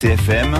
TFM,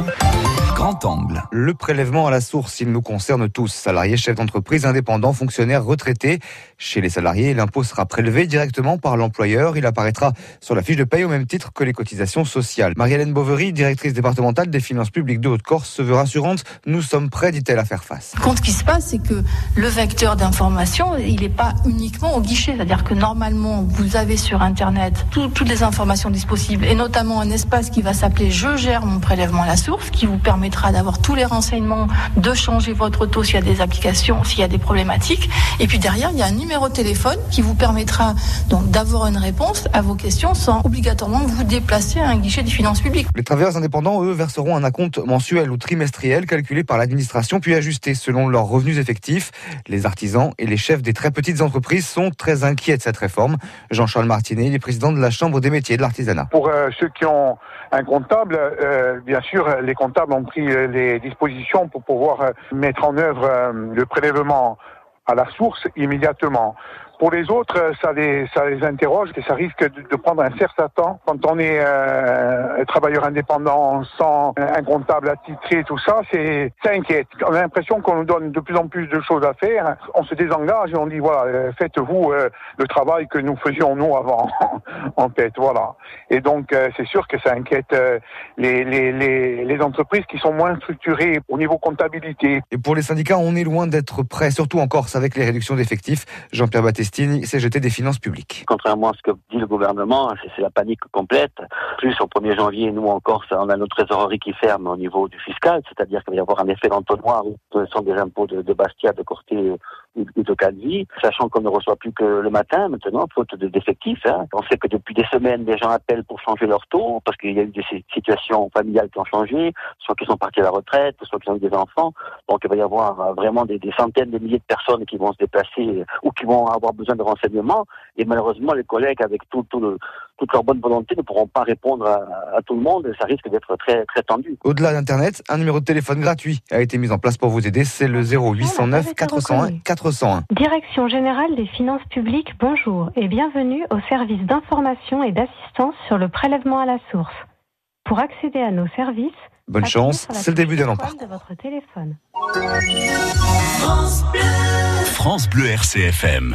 grand angle. Le prélèvement à la source, il nous concerne tous, salariés, chefs d'entreprise, indépendants, fonctionnaires, retraités. Chez les salariés, l'impôt sera prélevé directement par l'employeur. Il apparaîtra sur la fiche de paye au même titre que les cotisations sociales. Marie-Hélène Bovary, directrice départementale des finances publiques de Haute-Corse, se veut rassurante. Nous sommes prêts, dit-elle, à faire face. Ce qui se passe, c'est que le vecteur d'information, il n'est pas uniquement au guichet. C'est-à-dire que normalement, vous avez sur Internet toutes les informations disponibles et notamment un espace qui va s'appeler Je gère mon prélèvement à la source qui vous permettra d'avoir tous les renseignements, de changer votre taux s'il y a des applications, s'il y a des problématiques. Et puis derrière, il y a un numéro de téléphone qui vous permettra donc d'avoir une réponse à vos questions sans obligatoirement vous déplacer à un guichet des finances publiques. Les travailleurs indépendants, eux, verseront un acompte mensuel ou trimestriel calculé par l'administration puis ajusté selon leurs revenus effectifs. Les artisans et les chefs des très petites entreprises sont très inquiets de cette réforme. Jean-Charles Martinet, il est président de la Chambre des métiers de l'artisanat. Pour euh, ceux qui ont un comptable, euh, bien sûr, les comptables ont pris euh, les dispositions pour pouvoir euh, mettre en œuvre euh, le prélèvement à la source immédiatement. Pour les autres, ça les, ça les interroge et ça risque de, de prendre un certain temps. Quand on est euh, travailleur indépendant sans un comptable attitré, tout ça, c'est ça inquiète. On a l'impression qu'on nous donne de plus en plus de choses à faire. On se désengage et on dit voilà, faites-vous euh, le travail que nous faisions nous avant en tête, voilà. Et donc euh, c'est sûr que ça inquiète les, les, les, les entreprises qui sont moins structurées au niveau comptabilité. Et pour les syndicats, on est loin d'être prêt, surtout en Corse avec les réductions d'effectifs. Jean-Pierre Battistini, CGT des finances publiques. Contrairement à ce que dit le gouvernement, c'est la panique complète. Plus au 1er janvier, nous en Corse, on a notre trésorerie qui ferme au niveau du fiscal, c'est-à-dire qu'il va y avoir un effet d'entonnoir où ce sont des impôts de, de Bastia, de Corté de sachant qu'on ne reçoit plus que le matin maintenant, faute d'effectifs. Hein. On sait que depuis des semaines, des gens appellent pour changer leur taux, parce qu'il y a eu des situations familiales qui ont changé, soit qu'ils sont partis à la retraite, soit qu'ils ont eu des enfants. Donc il va y avoir vraiment des, centaines de milliers de personnes qui vont se déplacer ou qui vont avoir besoin de renseignements. Et malheureusement, les collègues, avec tout le, toute leur bonne volonté, ne pourront pas répondre à, à tout le monde. Et ça risque d'être très, très tendu. Au-delà d'Internet, un numéro de téléphone gratuit a été mis en place pour vous aider. C'est le 0809 401 401. Direction générale des finances publiques, bonjour et bienvenue au service d'information et d'assistance sur le prélèvement à la source. Pour accéder à nos services, Bonne chance, c'est le début de votre téléphone. France Bleu RCFM.